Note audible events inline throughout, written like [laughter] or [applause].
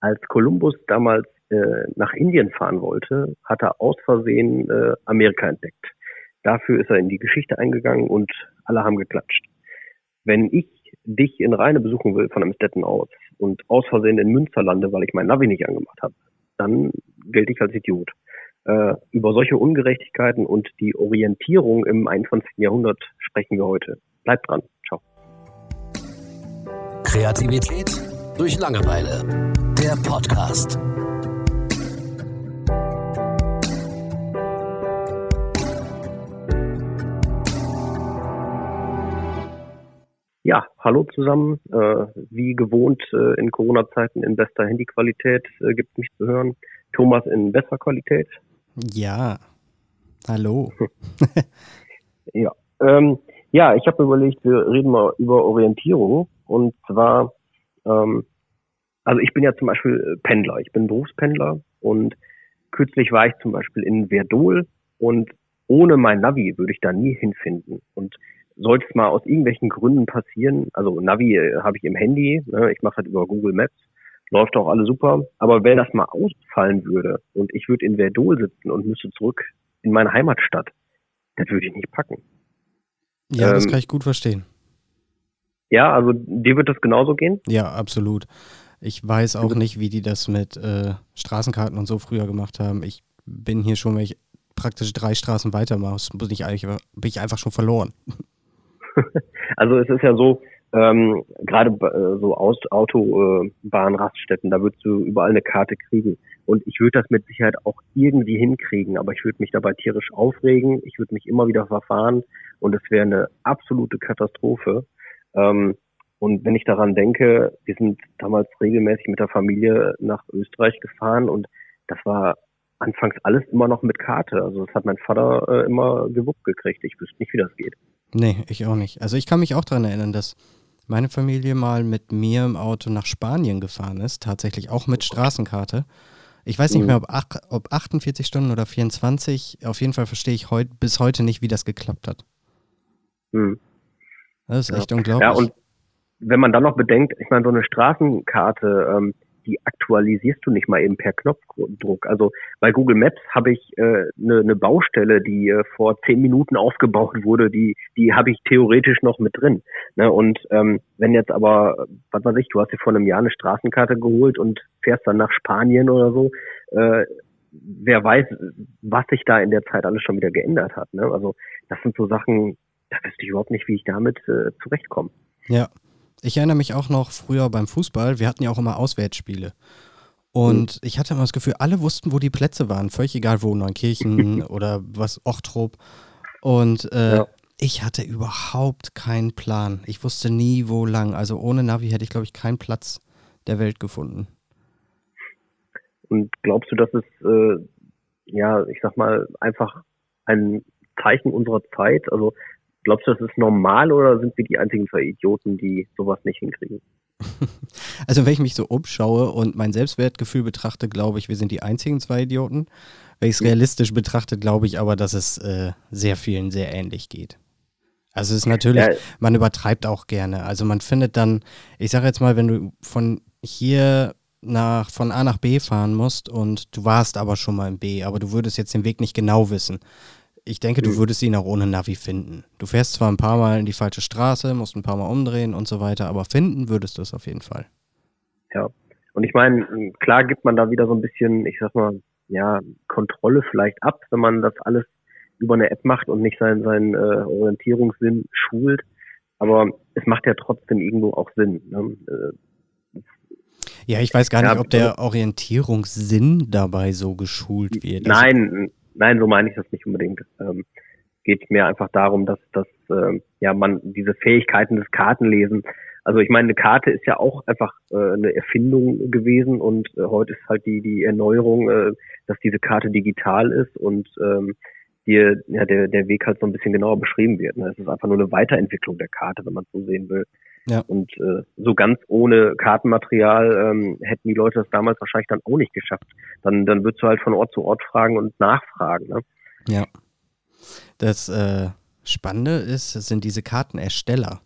als Kolumbus damals äh, nach Indien fahren wollte, hat er aus Versehen äh, Amerika entdeckt. Dafür ist er in die Geschichte eingegangen und alle haben geklatscht. Wenn ich dich in Rheine besuchen will von Amstetten aus und aus Versehen in Münster lande, weil ich mein Navi nicht angemacht habe, dann gelte ich als Idiot. Äh, über solche Ungerechtigkeiten und die Orientierung im 21. Jahrhundert sprechen wir heute. Bleibt dran. Ciao. Kreativität durch Langeweile. Der Podcast. Ja, hallo zusammen. Äh, wie gewohnt äh, in Corona-Zeiten in bester Handyqualität äh, gibt es mich zu hören. Thomas in besser Qualität. Ja, hallo. [laughs] ja, ähm, ja, ich habe überlegt, wir reden mal über Orientierung. Und zwar, ähm, also ich bin ja zum Beispiel Pendler, ich bin Berufspendler und kürzlich war ich zum Beispiel in Verdol und ohne mein Navi würde ich da nie hinfinden. Und sollte es mal aus irgendwelchen Gründen passieren, also Navi äh, habe ich im Handy, ne, ich mache halt über Google Maps, läuft auch alles super, aber wenn das mal ausfallen würde und ich würde in Verdol sitzen und müsste zurück in meine Heimatstadt, das würde ich nicht packen. Ja, ähm, das kann ich gut verstehen. Ja, also dir wird das genauso gehen? Ja, absolut. Ich weiß auch nicht, wie die das mit äh, Straßenkarten und so früher gemacht haben. Ich bin hier schon, wenn ich praktisch drei Straßen weiter mache, bin ich eigentlich bin ich einfach schon verloren. [laughs] also es ist ja so, ähm, gerade äh, so Aus Autobahnraststätten, äh, da würdest du überall eine Karte kriegen. Und ich würde das mit Sicherheit auch irgendwie hinkriegen, aber ich würde mich dabei tierisch aufregen, ich würde mich immer wieder verfahren und es wäre eine absolute Katastrophe. Ähm, und wenn ich daran denke, wir sind damals regelmäßig mit der Familie nach Österreich gefahren und das war anfangs alles immer noch mit Karte. Also das hat mein Vater äh, immer gewuppt gekriegt. Ich wüsste nicht, wie das geht. Nee, ich auch nicht. Also ich kann mich auch daran erinnern, dass meine Familie mal mit mir im Auto nach Spanien gefahren ist, tatsächlich auch mit Straßenkarte. Ich weiß nicht mhm. mehr, ob, ach, ob 48 Stunden oder 24. Auf jeden Fall verstehe ich heut, bis heute nicht, wie das geklappt hat. Mhm. Das ist echt unglaublich. Ja, und wenn man dann noch bedenkt, ich meine, so eine Straßenkarte, ähm, die aktualisierst du nicht mal eben per Knopfdruck. Also bei Google Maps habe ich eine äh, ne, ne Baustelle, die äh, vor zehn Minuten aufgebaut wurde, die, die habe ich theoretisch noch mit drin. Ne? Und ähm, wenn jetzt aber, was weiß ich, du hast dir vor einem Jahr eine Straßenkarte geholt und fährst dann nach Spanien oder so, äh, wer weiß, was sich da in der Zeit alles schon wieder geändert hat. Ne? Also das sind so Sachen, da wüsste ich überhaupt nicht, wie ich damit äh, zurechtkomme. Ja, ich erinnere mich auch noch früher beim Fußball, wir hatten ja auch immer Auswärtsspiele. Und mhm. ich hatte immer das Gefühl, alle wussten, wo die Plätze waren. Völlig egal wo, Neunkirchen [laughs] oder was, Ochtrup. Und äh, ja. ich hatte überhaupt keinen Plan. Ich wusste nie, wo lang. Also ohne Navi hätte ich, glaube ich, keinen Platz der Welt gefunden. Und glaubst du, dass es, äh, ja, ich sag mal, einfach ein Zeichen unserer Zeit? Also Glaubst du, das ist normal oder sind wir die einzigen zwei Idioten, die sowas nicht hinkriegen? [laughs] Also wenn ich mich so umschaue und mein Selbstwertgefühl betrachte, glaube ich, wir sind die einzigen zwei Idioten. Wenn ich es realistisch betrachte, glaube ich aber, dass es äh, sehr vielen sehr ähnlich geht. Also es ist natürlich, ja. man übertreibt auch gerne. Also man findet dann, ich sage jetzt mal, wenn du von hier nach von A nach B fahren musst und du warst aber schon mal im B, aber du würdest jetzt den Weg nicht genau wissen, ich denke, du mhm. würdest ihn auch ohne Navi finden. Du fährst zwar ein paar Mal in die falsche Straße, musst ein paar Mal umdrehen und so weiter, aber finden würdest du es auf jeden Fall. Ja. Und ich meine, klar gibt man da wieder so ein bisschen, ich sag mal, ja, Kontrolle vielleicht ab, wenn man das alles über eine App macht und nicht seinen, seinen äh, Orientierungssinn schult. Aber es macht ja trotzdem irgendwo auch Sinn. Ne? Äh, ja, ich weiß gar nicht, ob der Orientierungssinn dabei so geschult wird. Nein, Nein, so meine ich das nicht unbedingt. Ähm, geht mir einfach darum, dass, dass äh, ja man diese Fähigkeiten des Kartenlesens, also ich meine, eine Karte ist ja auch einfach äh, eine Erfindung gewesen und äh, heute ist halt die die Erneuerung, äh, dass diese Karte digital ist und ähm, dir ja der der Weg halt so ein bisschen genauer beschrieben wird. Ne? Es ist einfach nur eine Weiterentwicklung der Karte, wenn man so sehen will. Ja. Und äh, so ganz ohne Kartenmaterial ähm, hätten die Leute das damals wahrscheinlich dann auch nicht geschafft. Dann, dann würdest du halt von Ort zu Ort fragen und nachfragen. Ne? Ja. Das äh, Spannende ist, sind diese Kartenersteller.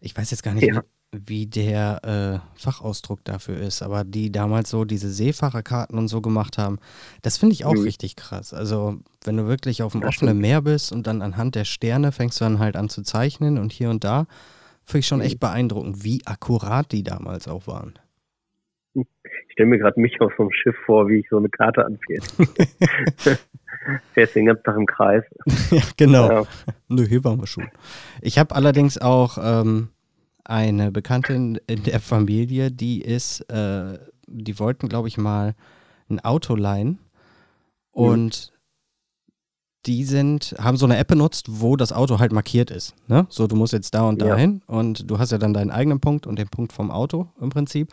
Ich weiß jetzt gar nicht, ja. wie der äh, Fachausdruck dafür ist, aber die damals so diese Seefahrerkarten und so gemacht haben, das finde ich auch Mhm. richtig krass. Also, wenn du wirklich auf dem offenen. Meer bist und dann anhand der Sterne fängst du dann halt an zu zeichnen und hier und da, finde ich schon Mhm. echt beeindruckend, wie akkurat die damals auch waren. Ich stelle mir gerade mich auf so einem Schiff vor, wie ich so eine Karte anfertige. [laughs] Fährst den ganzen Tag im Kreis. ja, genau. Ja. Nö, hier waren wir schon. Ich habe allerdings auch ähm, eine Bekannte in der Familie, die ist, äh, die wollten, glaube ich, mal ein Auto leihen und die sind, haben so eine App benutzt, wo das Auto halt markiert ist. Ne? So, du musst jetzt da und Ja. dahin und du hast ja dann deinen eigenen Punkt und den Punkt vom Auto im Prinzip.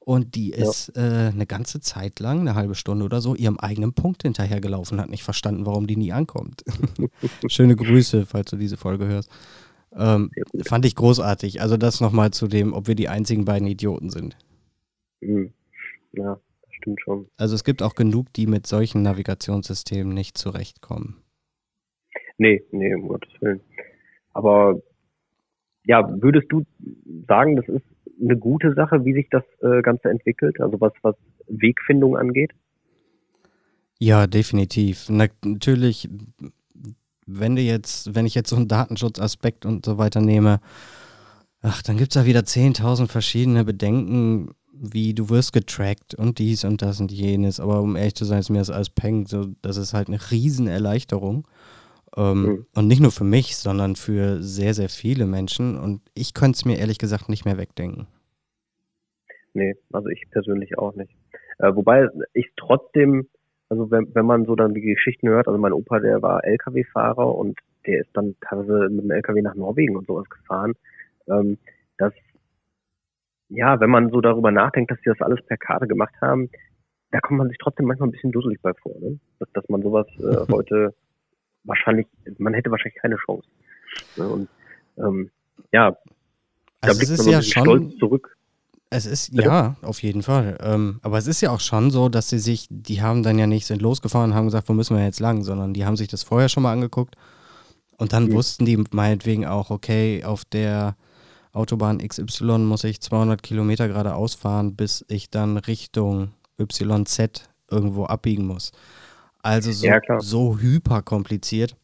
Und die Ja. ist äh, eine ganze Zeit lang, eine halbe Stunde oder so, ihrem eigenen Punkt hinterhergelaufen, hat nicht verstanden, warum die nie ankommt. [laughs] Schöne Grüße, falls du diese Folge hörst. Ähm, fand ich großartig. Also das nochmal zu dem, ob wir die einzigen beiden Idioten sind. Mhm. ja, das stimmt schon. Also es gibt auch genug, die mit solchen Navigationssystemen nicht zurechtkommen. Nee, nee, um Gottes Willen. Aber ja, würdest du sagen, das ist eine gute Sache, wie sich das äh, Ganze entwickelt? Also was, was Wegfindung angeht? Ja, definitiv. Na, natürlich, wenn du jetzt, wenn ich jetzt so einen Datenschutzaspekt und so weiter nehme, ach, dann gibt es da wieder 10.000 verschiedene Bedenken, wie du wirst getrackt und dies und das und jenes. Aber um ehrlich zu sein, ist mir das alles Peng. So, das ist halt eine Riesenerleichterung. Ähm, Mhm. Und nicht nur für mich, sondern für sehr, sehr viele Menschen. Und ich könnte es mir ehrlich gesagt nicht mehr wegdenken. Nee, also ich persönlich auch nicht. Äh, wobei ich trotzdem, also wenn, wenn man so dann die Geschichten hört, also mein Opa, der war LKW-Fahrer und der ist dann teilweise mit dem LKW nach Norwegen und sowas gefahren. Ähm, das, ja, wenn man so darüber nachdenkt, dass sie das alles per Karte gemacht haben, da kommt man sich trotzdem manchmal ein bisschen dusselig bei vor, ne? dass, dass man sowas äh, [laughs] heute wahrscheinlich, man hätte wahrscheinlich keine Chance. Ne? Und ähm, ja, da Also es blickt man ist so ein ja schon, stolz zurück. Es ist, Bitte? ja, auf jeden Fall. Ähm, aber es ist ja auch schon so, dass sie sich, die haben dann ja nicht, sind losgefahren und haben gesagt, wo müssen wir jetzt lang, sondern die haben sich das vorher schon mal angeguckt und dann Mhm. wussten die meinetwegen auch, okay, auf der Autobahn XY muss ich 200 Kilometer geradeaus fahren, bis ich dann Richtung YZ irgendwo abbiegen muss. Also so, Ja, so hyper kompliziert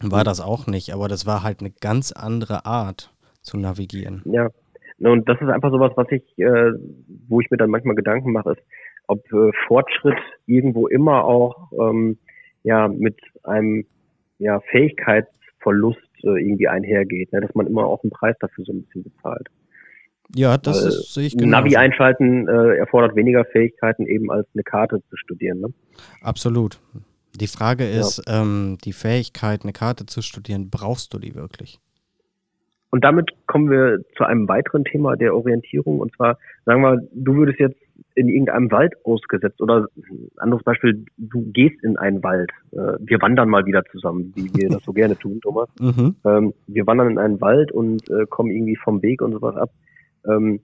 war das auch nicht, aber das war halt eine ganz andere Art zu navigieren. Ja, und das ist einfach sowas, was ich, äh, wo ich mir dann manchmal Gedanken mache, ist, ob äh, Fortschritt irgendwo immer auch ähm, ja mit einem ja Fähigkeitsverlust äh, irgendwie einhergeht, ne? dass man immer auch einen Preis dafür so ein bisschen bezahlt. Ja, das Weil ist, sehe ich Ein genau. Navi einschalten äh, erfordert weniger Fähigkeiten eben als eine Karte zu studieren. Ne? Absolut. Die Frage Ja. ist, ähm, die Fähigkeit, eine Karte zu studieren, brauchst du die wirklich? Und damit kommen wir zu einem weiteren Thema der Orientierung. Und zwar, sagen wir, du würdest jetzt in irgendeinem Wald ausgesetzt oder ein anderes Beispiel, du gehst in einen Wald. Äh, Wir wandern mal wieder zusammen, wie wir das so [laughs] gerne tun, Thomas. Mhm. Ähm, Wir wandern in einen Wald und äh, kommen irgendwie vom Weg und sowas ab. Ähm,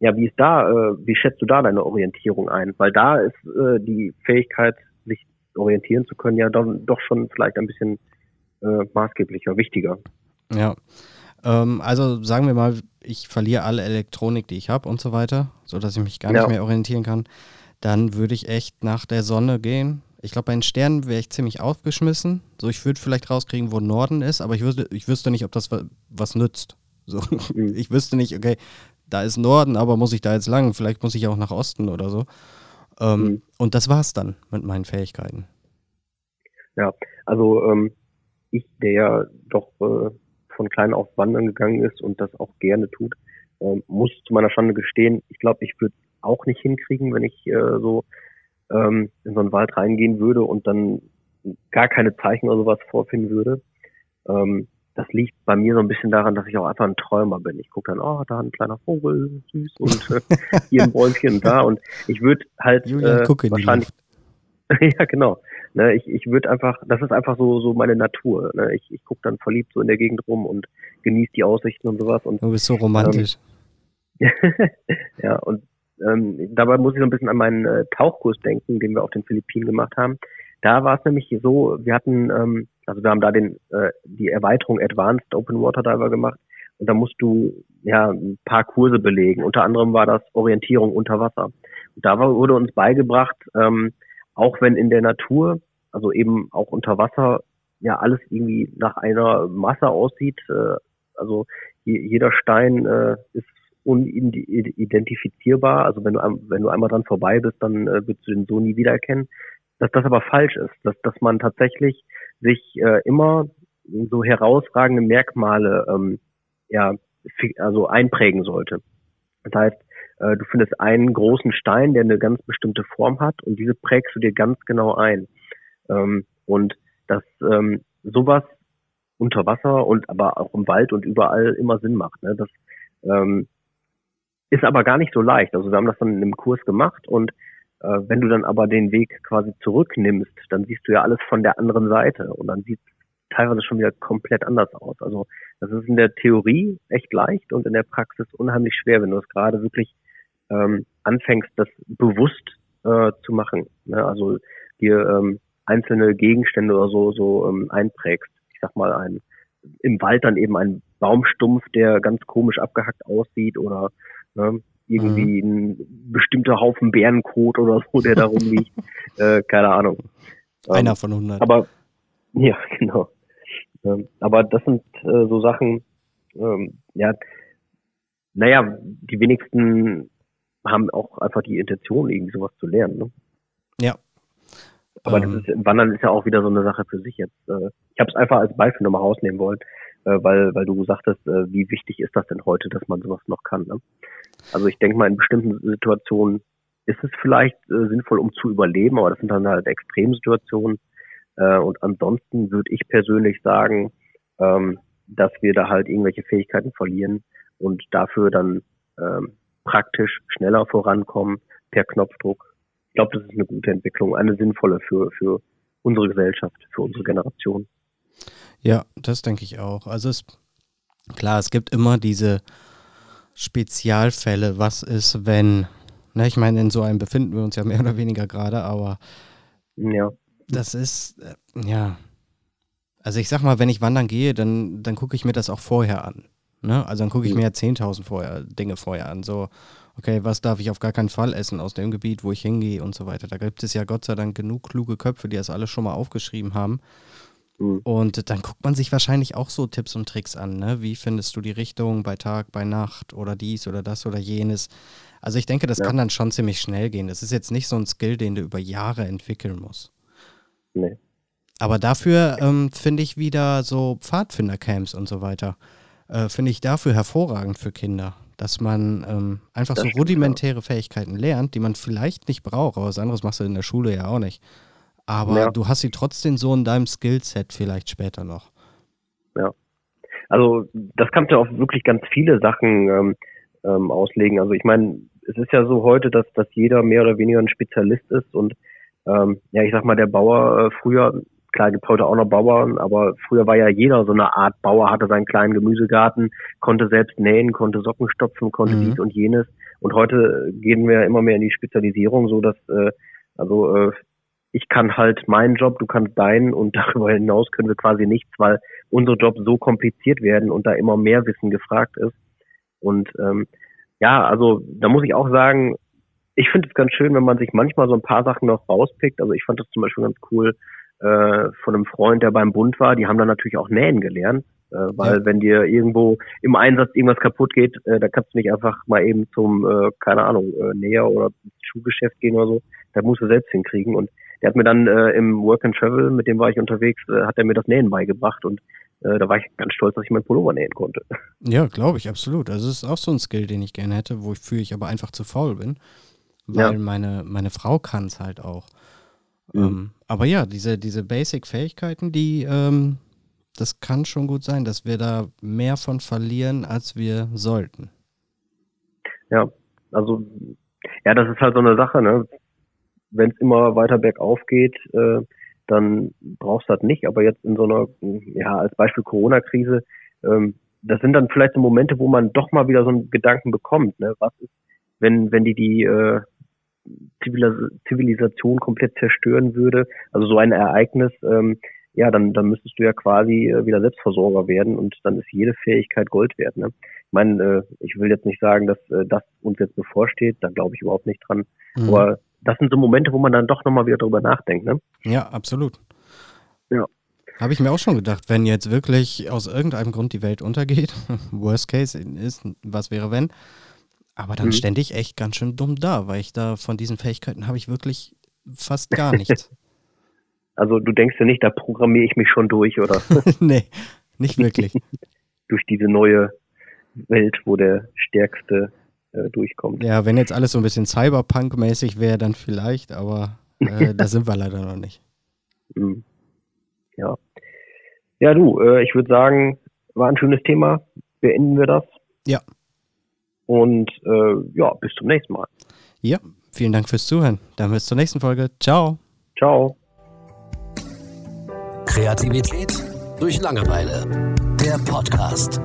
Ja, wie ist da, äh, wie schätzt du da deine Orientierung ein? Weil da ist äh, die Fähigkeit, sich orientieren zu können, ja dann doch schon vielleicht ein bisschen äh, maßgeblicher, wichtiger. Ja. Ähm, also sagen wir mal, ich verliere alle Elektronik, die ich habe und so weiter, sodass ich mich gar Ja. nicht mehr orientieren kann. Dann würde ich echt nach der Sonne gehen. Ich glaube, bei den Sternen wäre ich ziemlich aufgeschmissen. So, ich würde vielleicht rauskriegen, wo Norden ist, aber ich wüsste, ich wüsste nicht, ob das wa- was nützt. So, [laughs] ich wüsste nicht, okay, da ist Norden, aber muss ich da jetzt lang? Vielleicht muss ich auch nach Osten oder so. Ähm, Mhm. Und das war's dann mit meinen Fähigkeiten. Also ähm, ich, der ja doch äh, von klein auf wandern gegangen ist und das auch gerne tut, ähm, muss zu meiner Schande gestehen, ich glaube, ich würde auch nicht hinkriegen, wenn ich äh, so ähm, in so einen Wald reingehen würde und dann gar keine Zeichen oder sowas vorfinden würde. Ähm, das liegt bei mir so ein bisschen daran, dass ich auch einfach ein Träumer bin. Ich gucke dann, oh, da ein kleiner Vogel, süß und äh, [laughs] hier ein Bäumchen und da und ich würde halt Julian, äh, wahrscheinlich [laughs] ja, genau. Ne, ich ich würde einfach, das ist einfach so so meine Natur. Ne? Ich, ich gucke dann verliebt so in der Gegend rum und genieße die Aussichten und sowas. Und Du bist so romantisch. [laughs] ja, und ähm, dabei muss ich so ein bisschen an meinen äh, Tauchkurs denken, den wir auf den Philippinen gemacht haben. Da war es nämlich so, wir hatten, ähm, also wir haben da den äh, die Erweiterung Advanced Open Water Diver gemacht und da musst du ja ein paar Kurse belegen. Unter anderem war das Orientierung unter Wasser. Und da wurde uns beigebracht, ähm, auch wenn in der Natur, also eben auch unter Wasser, ja alles irgendwie nach einer Masse aussieht, äh, also jeder Stein äh, ist unidentifizierbar. Also wenn du, wenn du einmal dran vorbei bist, dann äh, wirst du den so nie wiedererkennen. Dass das aber falsch ist, dass, dass man tatsächlich sich äh, immer so herausragende Merkmale ähm, ja, also einprägen sollte. Das heißt, äh, du findest einen großen Stein, der eine ganz bestimmte Form hat und diese prägst du dir ganz genau ein. Ähm, und dass ähm, sowas unter Wasser und aber auch im Wald und überall immer Sinn macht. Ne? Das ähm, ist aber gar nicht so leicht. Also wir haben das dann in einem Kurs gemacht und wenn du dann aber den Weg quasi zurücknimmst, dann siehst du ja alles von der anderen Seite und dann sieht teilweise schon wieder komplett anders aus. Also das ist in der Theorie echt leicht und in der Praxis unheimlich schwer, wenn du es gerade wirklich ähm, anfängst, das bewusst äh, zu machen. Ne? Also dir ähm, einzelne Gegenstände oder so so ähm, einprägst. Ich sag mal ein im Wald dann eben ein Baumstumpf, der ganz komisch abgehackt aussieht oder ne, irgendwie mhm. ein bestimmter Haufen Bärenkot oder so, der da rumliegt. [laughs] äh, keine Ahnung. Einer ähm, von 100. Aber ja, [laughs] genau. Ähm, aber das sind äh, so Sachen, ähm, ja, naja, die wenigsten haben auch einfach die Intention, irgendwie sowas zu lernen. Ne? Aber ähm, das ist, Wandern ist ja auch wieder so eine Sache für sich jetzt. Äh, ich habe es einfach als Beispiel nochmal rausnehmen wollen, äh, weil, weil du sagtest, äh, wie wichtig ist das denn heute, dass man sowas noch kann. Ne? Also ich denke mal, in bestimmten Situationen ist es vielleicht sinnvoll, um zu überleben, aber das sind dann halt Extremsituationen. Und ansonsten würde ich persönlich sagen, ähm, dass wir da halt irgendwelche Fähigkeiten verlieren und dafür dann ähm, praktisch schneller vorankommen per Knopfdruck. Ich glaube, das ist eine gute Entwicklung, eine sinnvolle für, für unsere Gesellschaft, für unsere Generation. Ja, das denke ich auch. Also es, klar, es gibt immer diese Spezialfälle. Was ist, wenn, ne, ich meine, in so einem befinden wir uns ja mehr [laughs] oder weniger gerade, aber ja. das ist, äh, ja. Also ich sag mal, wenn ich wandern gehe, dann, dann gucke ich mir das auch vorher an. Ne? Also dann gucke ich mhm. mir ja 10.000 vorher, Dinge vorher an. So, okay, was darf ich auf gar keinen Fall essen aus dem Gebiet, wo ich hingehe und so weiter. Da gibt es ja Gott sei Dank genug kluge Köpfe, die das alles schon mal aufgeschrieben haben. Mhm. Und dann guckt man sich wahrscheinlich auch so Tipps und Tricks an. Ne? Wie findest du die Richtung bei Tag, bei Nacht oder dies oder das oder jenes? Also ich denke, das ja. kann dann schon ziemlich schnell gehen. Das ist jetzt nicht so ein Skill, den du über Jahre entwickeln musst. Nee. Aber dafür ähm, finde ich wieder so Pfadfindercamps und so weiter äh, finde ich dafür hervorragend für Kinder. Dass man ähm, einfach das so rudimentäre stimmt, Fähigkeiten lernt, die man vielleicht nicht braucht, aber was anderes machst du in der Schule ja auch nicht. Aber ja. du hast sie trotzdem so in deinem Skillset vielleicht später noch. Ja. Also das kannst du auf wirklich ganz viele Sachen ähm, ähm, auslegen. Also ich meine, es ist ja so heute, dass, dass jeder mehr oder weniger ein Spezialist ist und ähm, ja, ich sag mal, der Bauer äh, früher Klar gibt heute auch noch Bauern, aber früher war ja jeder so eine Art Bauer, hatte seinen kleinen Gemüsegarten, konnte selbst nähen, konnte Socken stopfen, konnte mhm. dies und jenes. Und heute gehen wir immer mehr in die Spezialisierung, so dass äh, also äh, ich kann halt meinen Job, du kannst deinen und [laughs] darüber hinaus können wir quasi nichts, weil unsere Jobs so kompliziert werden und da immer mehr Wissen gefragt ist. Und ähm, ja, also da muss ich auch sagen, ich finde es ganz schön, wenn man sich manchmal so ein paar Sachen noch rauspickt. Also ich fand das zum Beispiel ganz cool, äh, von einem Freund, der beim Bund war, die haben dann natürlich auch nähen gelernt. Äh, weil ja. wenn dir irgendwo im Einsatz irgendwas kaputt geht, äh, da kannst du nicht einfach mal eben zum, äh, keine Ahnung, äh, Näher oder Schuhgeschäft gehen oder so. Da musst du selbst hinkriegen. Und der hat mir dann äh, im Work and Travel, mit dem war ich unterwegs, äh, hat er mir das Nähen beigebracht und äh, da war ich ganz stolz, dass ich meinen Pullover nähen konnte. [laughs] Ja, glaube ich, absolut. Also es ist auch so ein Skill, den ich gerne hätte, wofür ich aber einfach zu faul bin. Weil ja. meine, meine Frau kann es halt auch. Mhm. Ähm, aber ja, diese, diese Basic-Fähigkeiten, die, ähm, das kann schon gut sein, dass wir da mehr von verlieren, als wir sollten. Ja, also, ja, das ist halt so eine Sache, ne? Wenn es immer weiter bergauf geht, äh, dann brauchst du das nicht. Aber jetzt in so einer, ja, als Beispiel Corona-Krise, ähm, das sind dann vielleicht so Momente, wo man doch mal wieder so einen Gedanken bekommt, ne? Was ist, wenn, wenn die die äh, Zivilisation komplett zerstören würde. Also so ein Ereignis, ähm, ja, dann, dann müsstest du ja quasi äh, wieder Selbstversorger werden und dann ist jede Fähigkeit Gold wert. Ne? Ich meine, äh, ich will jetzt nicht sagen, dass äh, das uns jetzt bevorsteht, da glaube ich überhaupt nicht dran. Mhm. Aber das sind so Momente, wo man dann doch nochmal wieder drüber nachdenkt. Ne? Ja, absolut. Ja. Habe ich mir auch schon gedacht, wenn jetzt wirklich aus irgendeinem Grund die Welt untergeht, [laughs] Worst Case ist, was wäre wenn, aber dann mhm. stände ich echt ganz schön dumm da, weil ich da von diesen Fähigkeiten habe ich wirklich fast gar nichts. [laughs] Also du denkst ja nicht, da programmiere ich mich schon durch, oder? [laughs] nee, nicht wirklich. [laughs] durch diese neue Welt, wo der Stärkste äh, durchkommt. Ja, wenn jetzt alles so ein bisschen Cyberpunk-mäßig wäre, dann vielleicht, aber äh, da sind wir leider noch nicht. Mhm. Ja. Ja, du, äh, ich würde sagen, war ein schönes Thema. Beenden wir das. Ja. Und äh, ja, bis zum nächsten Mal. Ja, vielen Dank fürs Zuhören. Dann bis zur nächsten Folge. Ciao. Ciao. Kreativität durch Langeweile. Der Podcast.